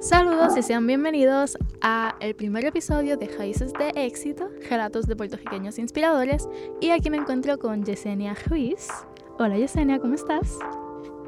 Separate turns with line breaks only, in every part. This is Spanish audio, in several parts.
Saludos y sean bienvenidos a el primer episodio de Raíces de Éxito, relatos de puertorriqueños inspiradores. Y aquí me encuentro con Yesenia Ruiz. Hola Yesenia, ¿cómo estás?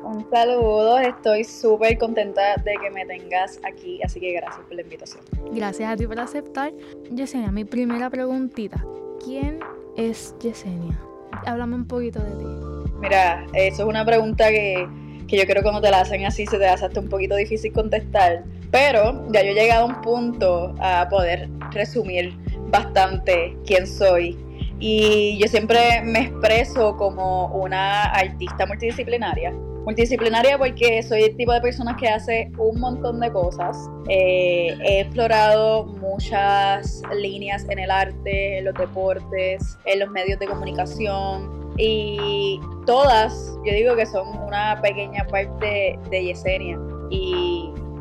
Un saludo, estoy súper contenta de que me tengas aquí, así que gracias por la invitación.
Gracias a ti por aceptar. Yesenia, mi primera preguntita, ¿quién es Yesenia? Háblame un poquito de ti.
Mira, eso es una pregunta que, que yo creo que cuando te la hacen así se te hace hasta un poquito difícil contestar, pero ya yo he llegado a un punto a poder resumir bastante quién soy. Y yo siempre me expreso como una artista multidisciplinaria. Multidisciplinaria porque soy el tipo de persona que hace un montón de cosas. Eh, he explorado muchas líneas en el arte, en los deportes, en los medios de comunicación y todas, yo digo que son una pequeña parte de Yesenia. Y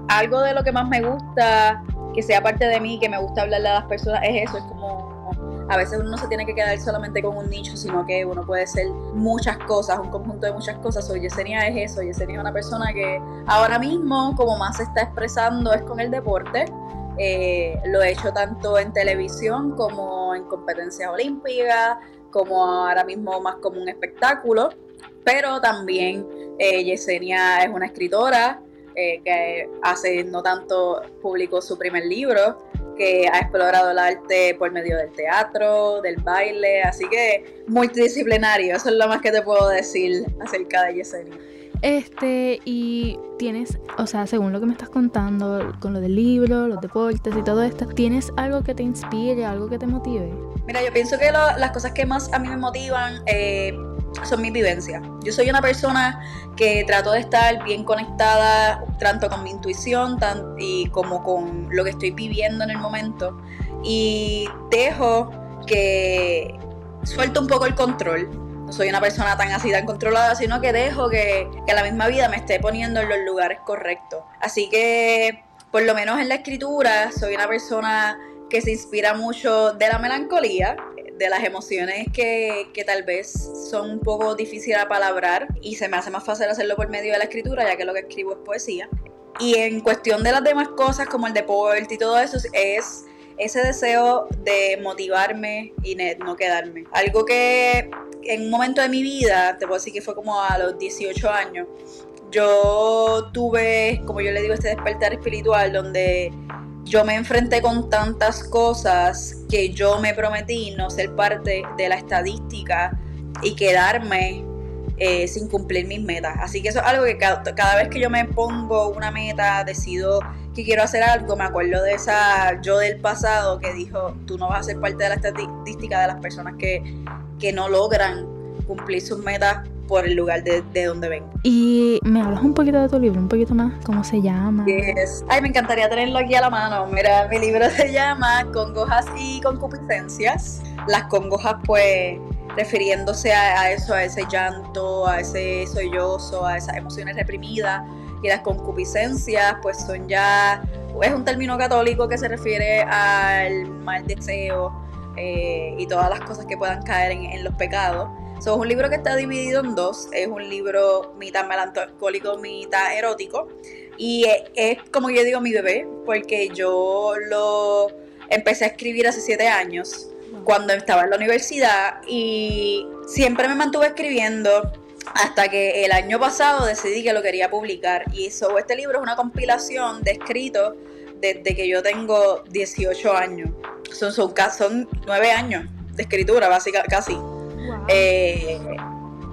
algo de lo que más me gusta, que sea parte de mí, que me gusta hablarle a las personas, es eso, es como a veces uno no se tiene que quedar solamente con un nicho, sino que uno puede ser muchas cosas, un conjunto de muchas cosas. O Yesenia es eso, Yesenia es una persona que ahora mismo, como más se está expresando, es con el deporte. Eh, lo he hecho tanto en televisión como en competencias olímpicas, como ahora mismo más como un espectáculo. Pero también eh, Yesenia es una escritora eh, que hace no tanto publicó su primer libro, que ha explorado el arte por medio del teatro, del baile, así que multidisciplinario, eso es lo más que te puedo decir acerca de Yesenia.
Este, y tienes, o sea, según lo que me estás contando, con lo del libro, los deportes y todo esto, ¿tienes algo que te inspire, algo que te motive?
Mira, yo pienso que las cosas que más a mí me motivan eh, son mis vivencias. Yo soy una persona que trato de estar bien conectada tanto con mi intuición y como con lo que estoy viviendo en el momento y dejo que suelto un poco el control. No soy una persona tan así, tan controlada, sino que dejo que, que la misma vida me esté poniendo en los lugares correctos. Así que, por lo menos en la escritura, soy una persona que se inspira mucho de la melancolía, de las emociones que, que, tal vez son un poco difíciles a palabrar y se me hace más fácil hacerlo por medio de la escritura, ya que lo que escribo es poesía. Y en cuestión de las demás cosas, como el deporte y todo eso, es ese deseo de motivarme y no quedarme. Algo que en un momento de mi vida, te puedo decir que fue como a los 18 años, yo tuve, como yo le digo, este despertar espiritual donde yo me enfrenté con tantas cosas que yo me prometí no ser parte de la estadística y quedarme eh, sin cumplir mis metas. Así que eso es algo que cada, vez que yo me pongo una meta, decido que quiero hacer algo, me acuerdo de esa yo del pasado que dijo, tú no vas a ser parte de la estadística de las personas que, que no logran cumplir sus metas por el lugar de, de, donde vengo.
Y me hablas un poquito de tu libro, un poquito más, ¿cómo se llama?
Ay, me encantaría tenerlo aquí a la mano. Mira, mi libro se llama Congojas y concupiscencias. Las congojas, pues, refiriéndose a, eso, a ese llanto, a ese sollozo, a esas emociones reprimidas. Y las concupiscencias, pues, son ya, es un término católico que se refiere al mal deseo eh, y todas las cosas que puedan caer en, en los pecados es un libro que está dividido en dos. Es un libro mitad melancólico, mitad erótico. Y es, como yo digo mi bebé, porque yo lo empecé a escribir hace siete años, cuando estaba en la universidad. Y siempre me mantuve escribiendo hasta que el año pasado decidí que lo quería publicar. Y este libro es una compilación de escritos desde que yo tengo 18 años. Son, son, son nueve años de escritura, básicamente, casi. Eh,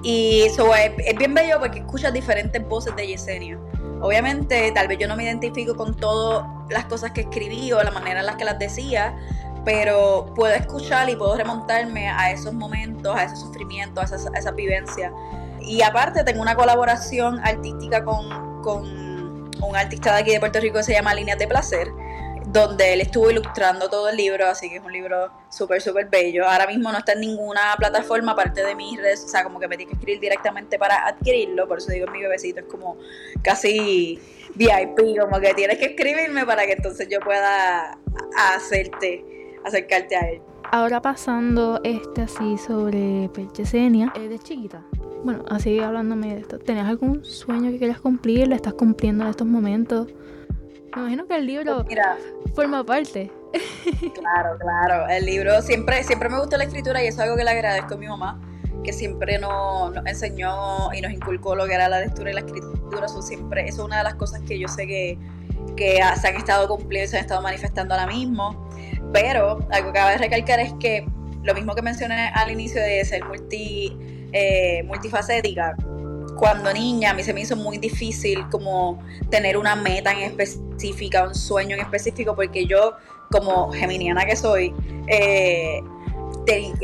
y eso es, bien bello porque escuchas diferentes voces de Yesenia. Obviamente, tal vez yo no me identifico con todas las cosas que escribí o la manera en las que las decía, pero puedo escuchar y puedo remontarme a esos momentos, a esos sufrimientos, a esa, vivencia. Y aparte tengo una colaboración artística con, con un artista de aquí de Puerto Rico que se llama Líneas de Placer, donde él estuvo ilustrando todo el libro, así que es un libro súper, súper bello. Ahora mismo no está en ninguna plataforma aparte de mis redes, o sea, como que me tiene que escribir directamente para adquirirlo, por eso digo mi bebecito es como casi VIP, como que tienes que escribirme para que entonces yo pueda hacerte, acercarte a él.
Ahora pasando este así sobre Perchesenia, eh, de chiquita. Bueno, así hablándome de esto, ¿tenías algún sueño que querías cumplir? ¿Lo estás cumpliendo en estos momentos? Me imagino que el libro Mira, forma parte.
Claro, claro. El libro siempre, siempre me gustó la escritura y eso es algo que le agradezco a mi mamá, que siempre nos, enseñó y nos inculcó lo que era la lectura y la escritura. Eso siempre, eso es una de las cosas que yo sé que, que se han estado cumpliendo y se han estado manifestando ahora mismo. Pero algo que cabe recalcar es que lo mismo que mencioné al inicio de ser multi, eh, multifacética, cuando niña a mí se me hizo muy difícil como tener una meta en específica, un sueño en específico, porque yo como geminiana que soy, eh,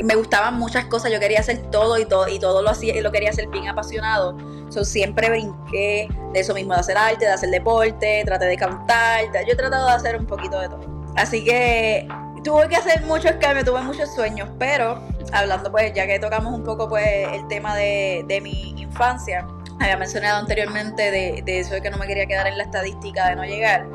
me gustaban muchas cosas, yo quería hacer todo y todo, y todo lo hacía y lo quería hacer bien apasionado. So, siempre brinqué de eso mismo, de hacer arte, de hacer deporte, traté de cantar, yo he tratado de hacer un poquito de todo. Así que tuve que hacer muchos cambios, tuve muchos sueños, pero hablando pues, ya que tocamos un poco pues el tema de, de mi infancia, había mencionado anteriormente de, de, eso de que no me quería quedar en la estadística de no llegar.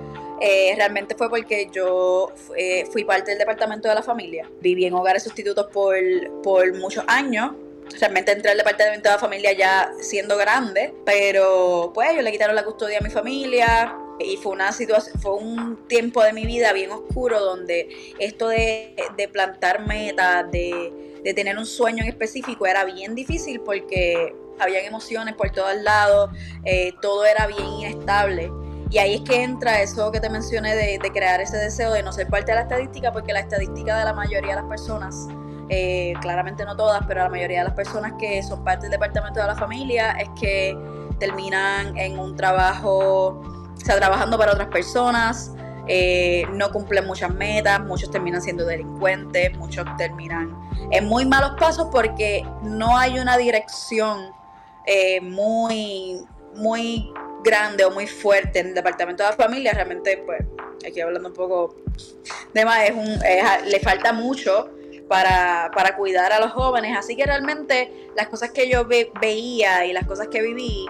Eh, realmente fue porque yo eh, fui parte del departamento de la familia. Viví en hogares sustitutos por, por muchos años. Realmente entré al departamento de la familia ya siendo grande, pero pues ellos le quitaron la custodia a mi familia, y fue una situación, fue un tiempo de mi vida bien oscuro donde esto de, de plantar metas, de, de, tener un sueño en específico era bien difícil porque habían emociones por todos lados, eh, todo era bien inestable. Y ahí es que entra eso que te mencioné de, de, crear ese deseo de no ser parte de la estadística, porque la estadística de la mayoría de las personas, eh, claramente no todas, pero la mayoría de las personas que son parte del departamento de la familia es que terminan en un trabajo está trabajando para otras personas, eh, no cumplen muchas metas, muchos terminan siendo delincuentes, muchos terminan en muy malos pasos porque no hay una dirección eh, muy, muy grande o muy fuerte en el departamento de la familia. Realmente, pues, aquí hablando un poco de más, es un, le falta mucho para, para, cuidar a los jóvenes. Así que realmente las cosas que yo veía y las cosas que viví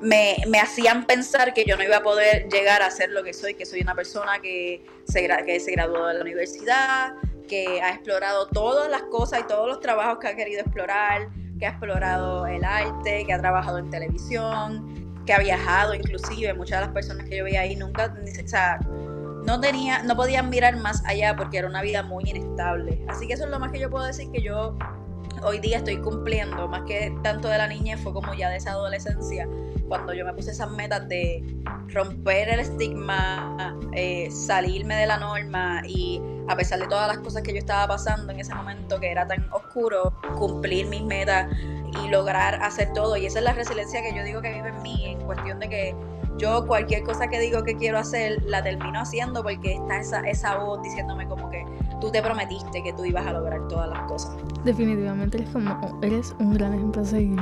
me, hacían pensar que yo no iba a poder llegar a ser lo que soy, que soy una persona que se, que se graduó de la universidad, que ha explorado todas las cosas y todos los trabajos que ha querido explorar, que ha explorado el arte, que ha trabajado en televisión, que ha viajado inclusive. Muchas de las personas que yo veía ahí nunca, o sea, no tenía, no podían mirar más allá porque era una vida muy inestable. Así que eso es lo más que yo puedo decir que yo hoy día estoy cumpliendo, más que tanto de la niñez, fue como ya de esa adolescencia, cuando yo me puse esas metas de romper el estigma, eh, salirme de la norma y a pesar de todas las cosas que yo estaba pasando en ese momento que era tan oscuro, cumplir mis metas y lograr hacer todo. Y esa es la resiliencia que yo digo que vive en mí, en cuestión de que yo cualquier cosa que digo que quiero hacer, la termino haciendo porque está esa, esa voz diciéndome como que tú te prometiste que tú ibas a lograr todas las cosas.
Definitivamente eres como, eres un gran ejemplo a seguir.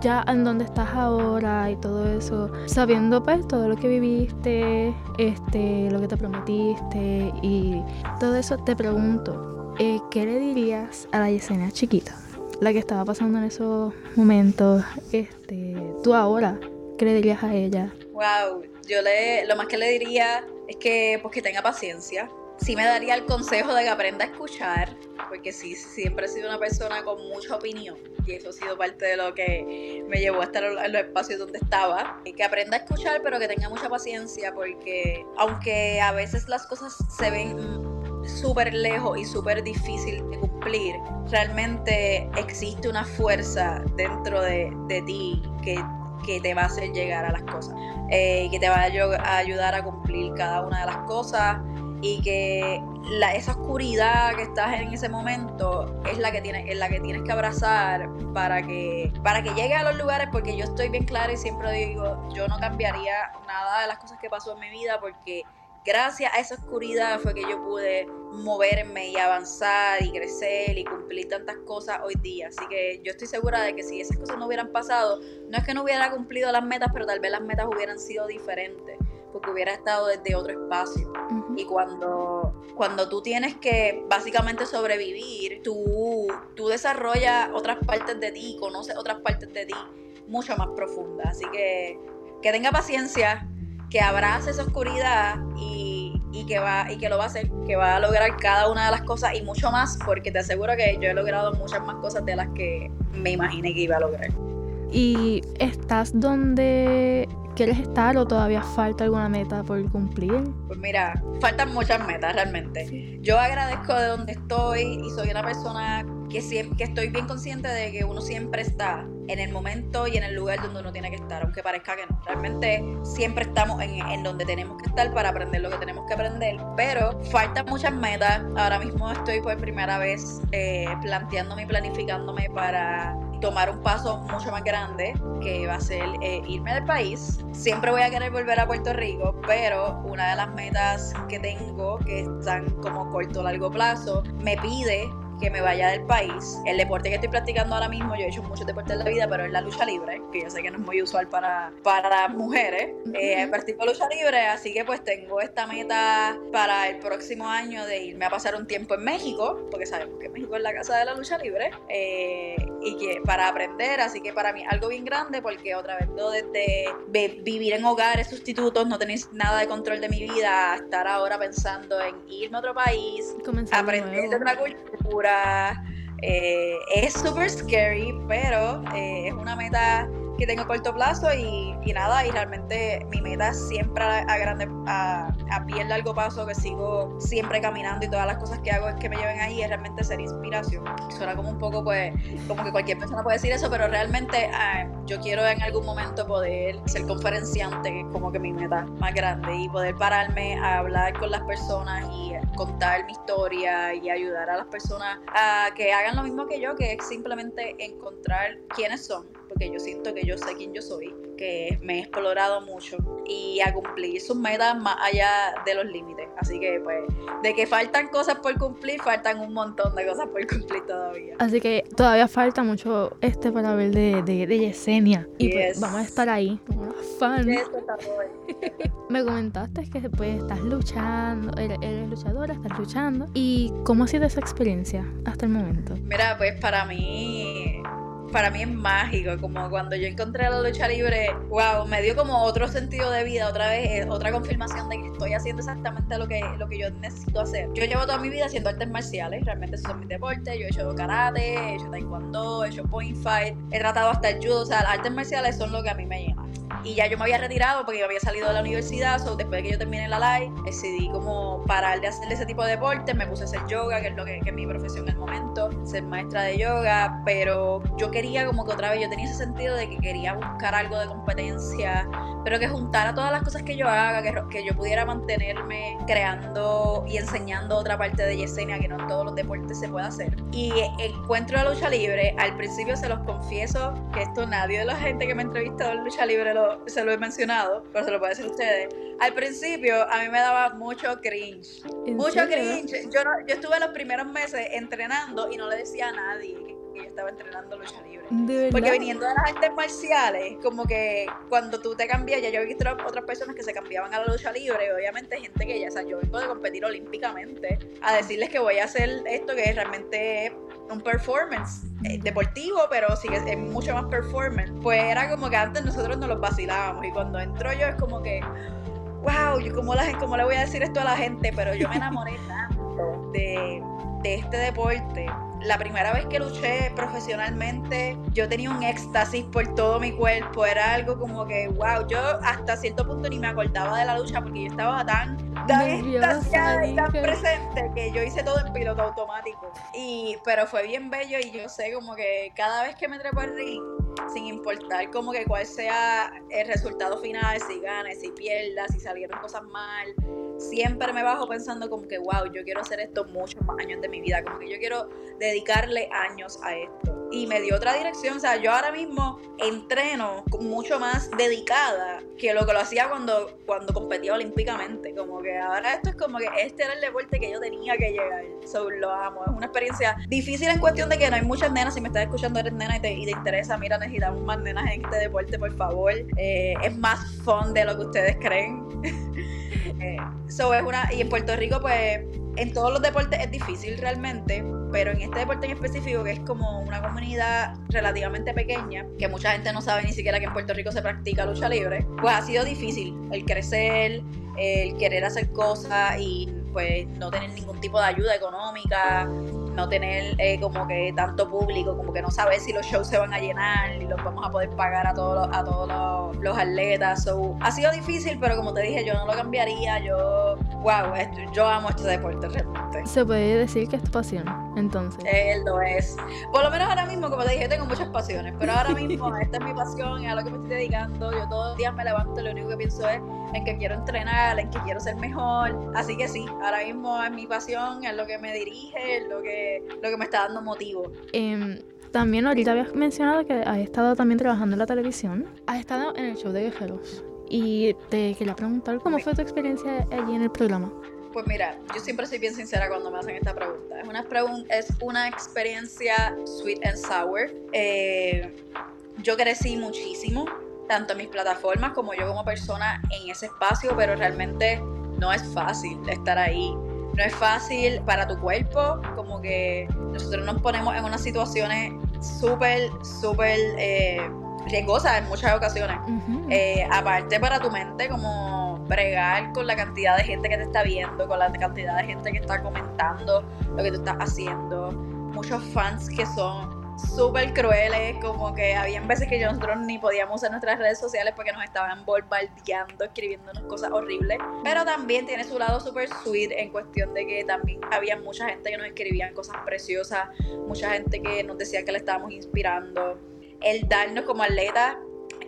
Ya en donde estás ahora y todo eso, sabiendo pues todo lo que viviste, este, lo que te prometiste y todo eso, te pregunto, eh, ¿qué le dirías a la Yesenia chiquita? La que estaba pasando en esos momentos, este, tú ahora, ¿qué le dirías a ella?
Wow, yo le, lo más que le diría es que pues que tenga paciencia, sí me daría el consejo de que aprenda a escuchar, porque sí, siempre he sido una persona con mucha opinión y eso ha sido parte de lo que me llevó a estar en los espacios donde estaba. Y que aprenda a escuchar, pero que tenga mucha paciencia, porque aunque a veces las cosas se ven súper lejos y súper difícil de cumplir, realmente existe una fuerza dentro de, de ti que que te va a hacer llegar a las cosas, eh, que te va a ayudar a cumplir cada una de las cosas y que esa oscuridad que estás en ese momento es la que tienes, es la que tienes que abrazar para que, para que llegue a los lugares, porque yo estoy bien clara y siempre digo, yo no cambiaría nada de las cosas que pasó en mi vida porque gracias a esa oscuridad fue que yo pude moverme y avanzar y crecer y cumplir tantas cosas hoy día. Así que yo estoy segura de que si esas cosas no hubieran pasado, no es que no hubiera cumplido las metas, pero tal vez las metas hubieran sido diferentes porque hubiera estado desde otro espacio. Y cuando, cuando tú tienes que básicamente sobrevivir, tú, tú desarrollas otras partes de ti, conoces otras partes de ti mucho más profundas. Así que que tenga paciencia, que abrace esa oscuridad y, y, que va, y que lo va a hacer, que va a lograr cada una de las cosas y mucho más, porque te aseguro que yo he logrado muchas más cosas de las que me imaginé que iba a lograr.
¿Y estás donde quieres estar o todavía falta alguna meta por cumplir?
Pues mira, faltan muchas metas realmente. Yo agradezco de donde estoy y soy una persona que, que estoy bien consciente de que uno siempre está en el momento y en el lugar donde uno tiene que estar, aunque parezca que no. Realmente siempre estamos en, en donde tenemos que estar para aprender lo que tenemos que aprender, pero faltan muchas metas. Ahora mismo estoy por primera vez eh, planteándome y planificándome para tomar un paso mucho más grande, que va a ser eh, irme del país. Siempre voy a querer volver a Puerto Rico, pero una de las metas que tengo, que están como corto o largo plazo, me pide que me vaya del país. El deporte que estoy practicando ahora mismo, yo he hecho muchos deportes en la vida, pero es la lucha libre, que yo sé que no es muy usual para, para mujeres. Eh, practico lucha libre, así que pues tengo esta meta para el próximo año de irme a pasar un tiempo en México, porque sabemos que México es la casa de la lucha libre, eh, y que para aprender, así que para mí algo bien grande, porque otra vez no desde vivir en hogares sustitutos, no tenéis nada de control de mi vida, a estar ahora pensando en irme a otro país, aprender de otra cultura eh, es súper scary, pero eh, es una meta que tengo a corto plazo y, nada, y realmente mi meta siempre a, grande, a, a pie largo paso, que sigo siempre caminando y todas las cosas que hago es que me lleven ahí, es realmente ser inspiración. Suena como un poco, pues, como que cualquier persona puede decir eso, pero realmente ah, yo quiero en algún momento poder ser conferenciante, que es como que mi meta más grande, y poder pararme a hablar con las personas y contar mi historia y ayudar a las personas a que hagan lo mismo que yo, que es simplemente encontrar quiénes son porque yo siento que yo sé quién yo soy, que me he explorado mucho y a cumplir sus metas más allá de los límites. Así que pues, de que faltan cosas por cumplir, faltan un montón de cosas por cumplir todavía.
Así que todavía falta mucho este para ver de, de, Yesenia. Y pues vamos a estar ahí, fan. Me comentaste que pues estás luchando, eres, eres luchadora, estás luchando. ¿Y cómo ha sido esa experiencia hasta el momento?
Mira, pues para mí para mí es mágico, como cuando yo encontré la lucha libre, wow, me dio como otro sentido de vida, otra vez, eh, otra confirmación de que estoy haciendo exactamente lo que, lo que yo necesito hacer. Yo llevo toda mi vida haciendo artes marciales, realmente esos son mis deportes, yo he hecho karate, he hecho taekwondo, he hecho point fight, he tratado hasta el judo, o sea, artes marciales son lo que a mí me llena. Y ya yo me había retirado porque yo había salido de la universidad, so después de que yo terminé la live, decidí como parar de hacer ese tipo de deportes, me puse a hacer yoga, que es lo que, que es mi profesión en el momento, ser maestra de yoga, pero yo quería como que otra vez, yo tenía ese sentido de que quería buscar algo de competencia, pero que juntara todas las cosas que yo haga, que, que yo pudiera mantenerme creando y enseñando otra parte de Yesenia, que no en todos los deportes se puede hacer. Y encuentro la lucha libre, al principio se los confieso que esto nadie de la gente que me ha entrevistado en lucha libre lo, se lo he mencionado, pero se lo puedo decir a ustedes. Al principio a mí me daba mucho cringe. Mucho cringe. Yo, yo estuve los primeros meses entrenando y no le decía a nadie que yo estaba entrenando lucha libre. Porque viniendo de las artes marciales, como que cuando tú te cambias, ya yo he visto otras personas que se cambiaban a la lucha libre, obviamente gente que ya, o sea, yo vengo de competir olímpicamente, a decirles que voy a hacer esto que realmente un performance eh, deportivo, pero sí que es, mucho más performance. Pues era como que antes nosotros nos los vacilábamos y cuando entro yo es como que, wow, yo cómo, la, cómo le voy a decir esto a la gente, pero yo me enamoré tanto de, de este deporte la primera vez que luché profesionalmente, yo tenía un éxtasis por todo mi cuerpo. Era algo como que, wow, yo hasta cierto punto ni me acordaba de la lucha porque yo estaba tan, tan extasiada y tan presente que yo hice todo en piloto automático. Y, pero fue bien bello y yo sé como que cada vez que me trepo al ring, sin importar como que cuál sea el resultado final, si ganes, si pierdas, si salieron cosas mal, siempre me bajo pensando como que, wow, yo quiero hacer esto muchos más años de mi vida, como que yo quiero dedicarle años a esto. Y me dio otra dirección, o sea, yo ahora mismo entreno mucho más dedicada que lo que lo hacía cuando, cuando competía olímpicamente, como que ahora esto es como que este era el deporte que yo tenía que llegar, so, lo amo, es una experiencia difícil en cuestión de que no hay muchas nenas, si me estás escuchando eres nena y te, interesa, mira, necesitamos más nenas en este deporte, por favor, eh, es más fun de lo que ustedes creen. Eh, es una, y en Puerto Rico, pues, en todos los deportes es difícil realmente, pero en este deporte en específico, que es como una comunidad relativamente pequeña, que mucha gente no sabe ni siquiera que en Puerto Rico se practica lucha libre, pues ha sido difícil el crecer, el querer hacer cosas y pues no tener ningún tipo de ayuda económica, no tener eh, como que tanto público, como que no saber si los shows se van a llenar y los vamos a poder pagar a todos los, a todos los, atletas. So, ha sido difícil, pero como te dije, yo no lo cambiaría. Yo, wow, yo amo este deporte realmente.
Se puede decir que es tu pasión, entonces.
Él lo es. Por lo menos ahora mismo, como te dije, tengo muchas pasiones, pero ahora mismo esta es mi pasión, es a lo que me estoy dedicando. Yo todos los días me levanto, lo único que pienso es en que quiero entrenar, en que quiero ser mejor. Así que sí, ahora mismo es mi pasión, es lo que me dirige, es lo que, lo que me está dando motivo.
Em, también ahorita habías mencionado que has estado también trabajando en la televisión. Has estado en el show de Guerreros. Y te quería preguntar cómo fue tu experiencia allí en el programa.
Pues mira, yo siempre soy bien sincera cuando me hacen esta pregunta. Es una, es una experiencia sweet and sour. Eh, yo crecí muchísimo tanto en mis plataformas como yo como persona en ese espacio, pero realmente no es fácil estar ahí. No es fácil para tu cuerpo, como que nosotros nos ponemos en unas situaciones súper, súper eh, riesgosas en muchas ocasiones. Eh, aparte para tu mente, como bregar con la cantidad de gente que te está viendo, con la cantidad de gente que está comentando lo que tú estás haciendo. Muchos fans que son súper crueles, como que habían veces que nosotros ni podíamos usar nuestras redes sociales porque nos estaban bombardeando, escribiéndonos cosas horribles. Pero también tiene su lado súper sweet en cuestión de que también había mucha gente que nos escribían cosas preciosas, mucha gente que nos decía que le estábamos inspirando. El darnos como atleta,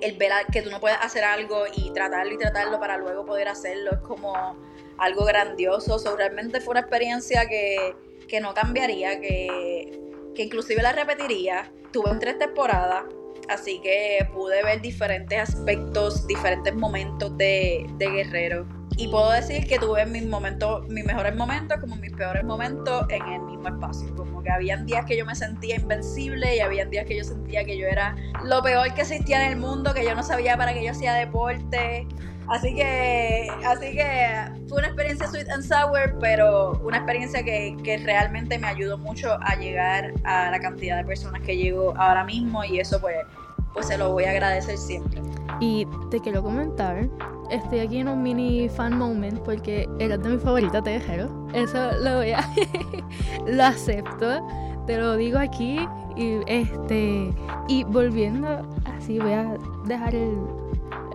el ver que tú no puedes hacer algo y tratarlo y tratarlo para luego poder hacerlo es como algo grandioso. So, realmente fue una experiencia que, que no cambiaría, que que inclusive la repetiría. Tuve tres temporadas, así que pude ver diferentes aspectos, diferentes momentos de, Guerrero. Y puedo decir que tuve mis momentos, mis mejores momentos como mis peores momentos en el mismo espacio. Como que habían días que yo me sentía invencible y habían días que yo sentía que yo era lo peor que existía en el mundo, que yo no sabía para qué yo hacía deporte. Así que, así que fue una experiencia sweet and sour, pero una experiencia que, que, realmente me ayudó mucho a llegar a la cantidad de personas que llego ahora mismo y eso pues, pues se lo voy a agradecer siempre.
Y te quiero comentar, estoy aquí en un mini fan moment porque eres de mi favorita tejero. Eso lo voy a, lo acepto, te lo digo aquí y este y volviendo así voy a dejar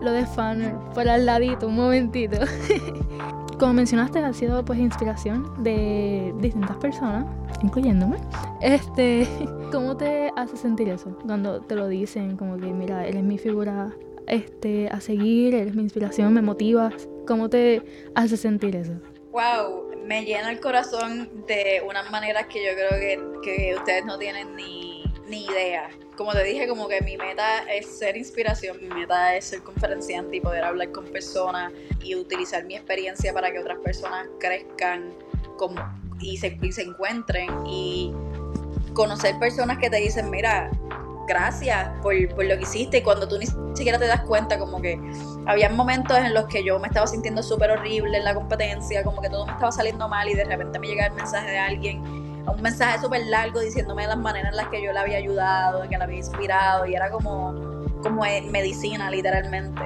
lo de fan por al ladito un momentito. Como mencionaste, ha sido pues inspiración de distintas personas, incluyéndome. Este, ¿cómo te hace sentir eso cuando te lo dicen como que mira, él es mi figura este a seguir, él es mi inspiración, me motivas? ¿Cómo te hace sentir eso?
Wow, me llena el corazón de unas maneras que yo creo que, que ustedes no tienen ni, ni idea como te dije, como que mi meta es ser inspiración, mi meta es ser conferenciante y poder hablar con personas y utilizar mi experiencia para que otras personas crezcan como, y, se, y se encuentren y conocer personas que te dicen, mira, gracias por, lo que hiciste y cuando tú ni siquiera te das cuenta como que había momentos en los que yo me estaba sintiendo súper horrible en la competencia, como que todo me estaba saliendo mal y de repente me llega el mensaje de alguien un mensaje súper largo diciéndome las maneras en las que yo le había ayudado, que le había inspirado, y era como, como medicina, literalmente.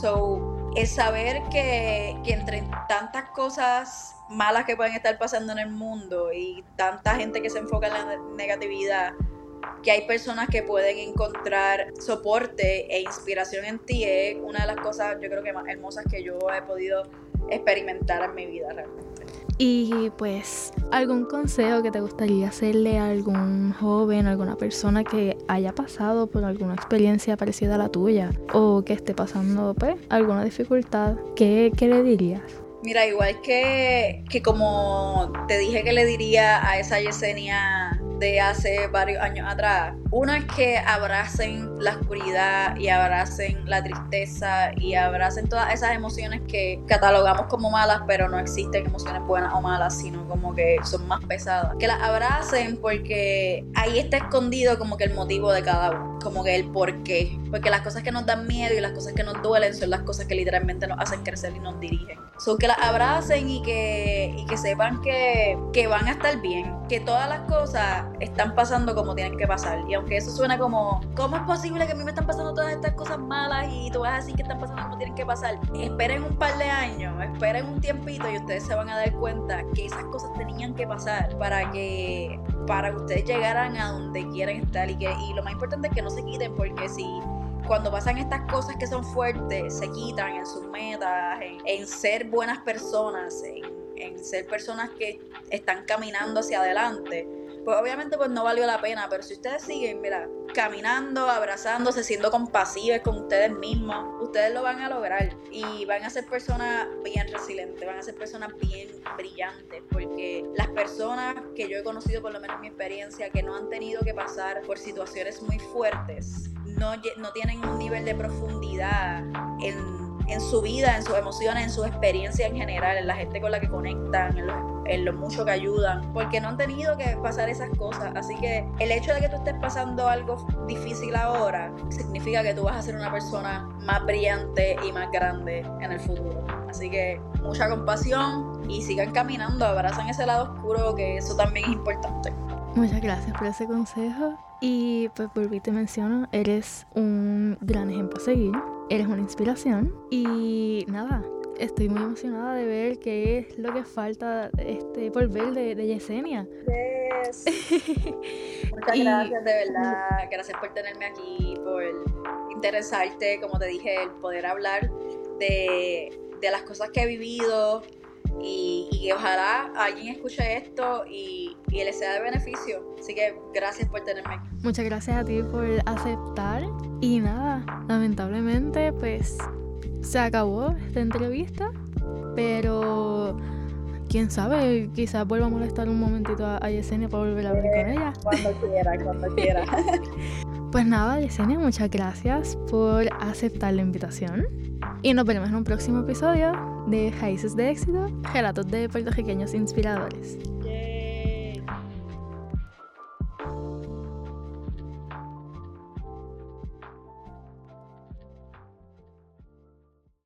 So, el saber que, que entre tantas cosas malas que pueden estar pasando en el mundo y tanta gente que se enfoca en la negatividad, que hay personas que pueden encontrar soporte e inspiración en ti es una de las cosas yo creo que más hermosas que yo he podido experimentar en mi vida realmente.
Y pues, ¿algún consejo que te gustaría hacerle a algún joven, alguna persona que haya pasado por alguna experiencia parecida a la tuya o que esté pasando pues alguna dificultad? ¿Qué, qué le dirías?
Mira, igual que, que como te dije que le diría a esa Yesenia de hace varios años atrás. Uno es que abracen la oscuridad y abracen la tristeza y abracen todas esas emociones que catalogamos como malas, pero no existen emociones buenas o malas, sino como que son más pesadas. Que las abracen porque ahí está escondido como que el motivo de cada uno, como que el por qué. Porque las cosas que nos dan miedo y las cosas que nos duelen son las cosas que literalmente nos hacen crecer y nos dirigen. Son que las abracen y que, y que sepan que, que van a estar bien, que todas las cosas están pasando como tienen que pasar. Y aunque eso suena como, ¿cómo es posible que a mí me están pasando todas estas cosas malas y tú vas a decir que están pasando no tienen que pasar? Esperen un par de años, esperen un tiempito y ustedes se van a dar cuenta que esas cosas tenían que pasar para que para ustedes llegaran a donde quieren estar y que y lo más importante es que no se quiten porque si cuando pasan estas cosas que son fuertes, se quitan en sus metas, en, ser buenas personas, en, ser personas que están caminando hacia adelante, pues obviamente pues no valió la pena, pero si ustedes siguen, mira, caminando, abrazándose, siendo compasivos con ustedes mismos, ustedes lo van a lograr. Y van a ser personas bien resilientes, van a ser personas bien brillantes, porque las personas que yo he conocido, por lo menos en mi experiencia, que no han tenido que pasar por situaciones muy fuertes, no, no tienen un nivel de profundidad en, su vida, en sus emociones, en su experiencia en general, en la gente con la que conectan, en lo, mucho que ayudan, porque no han tenido que pasar esas cosas. Así que el hecho de que tú estés pasando algo difícil ahora significa que tú vas a ser una persona más brillante y más grande en el futuro. Así que mucha compasión y sigan caminando, abrazan ese lado oscuro, que eso también es importante.
Muchas gracias por ese consejo. Y pues volví te menciono, eres un gran ejemplo a seguir, eres una inspiración y nada, estoy muy emocionada de ver qué es lo que falta este, por ver de, de Yesenia.
Yes. Muchas gracias, de verdad. Gracias por tenerme aquí, por interesarte, como te dije, el poder hablar de, de las cosas que he vivido, y, y, ojalá alguien escuche esto y, y le sea de beneficio. Así que gracias por tenerme aquí.
Muchas gracias a ti por aceptar. Y nada, lamentablemente pues se acabó esta entrevista, pero quién sabe, quizás vuelva a molestar un momentito a, Yesenia para volver a hablar con ella.
Cuando quiera, cuando quiera.
pues nada, Yesenia, muchas gracias por aceptar la invitación. Y nos veremos en un próximo episodio de Raíces de Éxito, relatos de puertorriqueños inspiradores.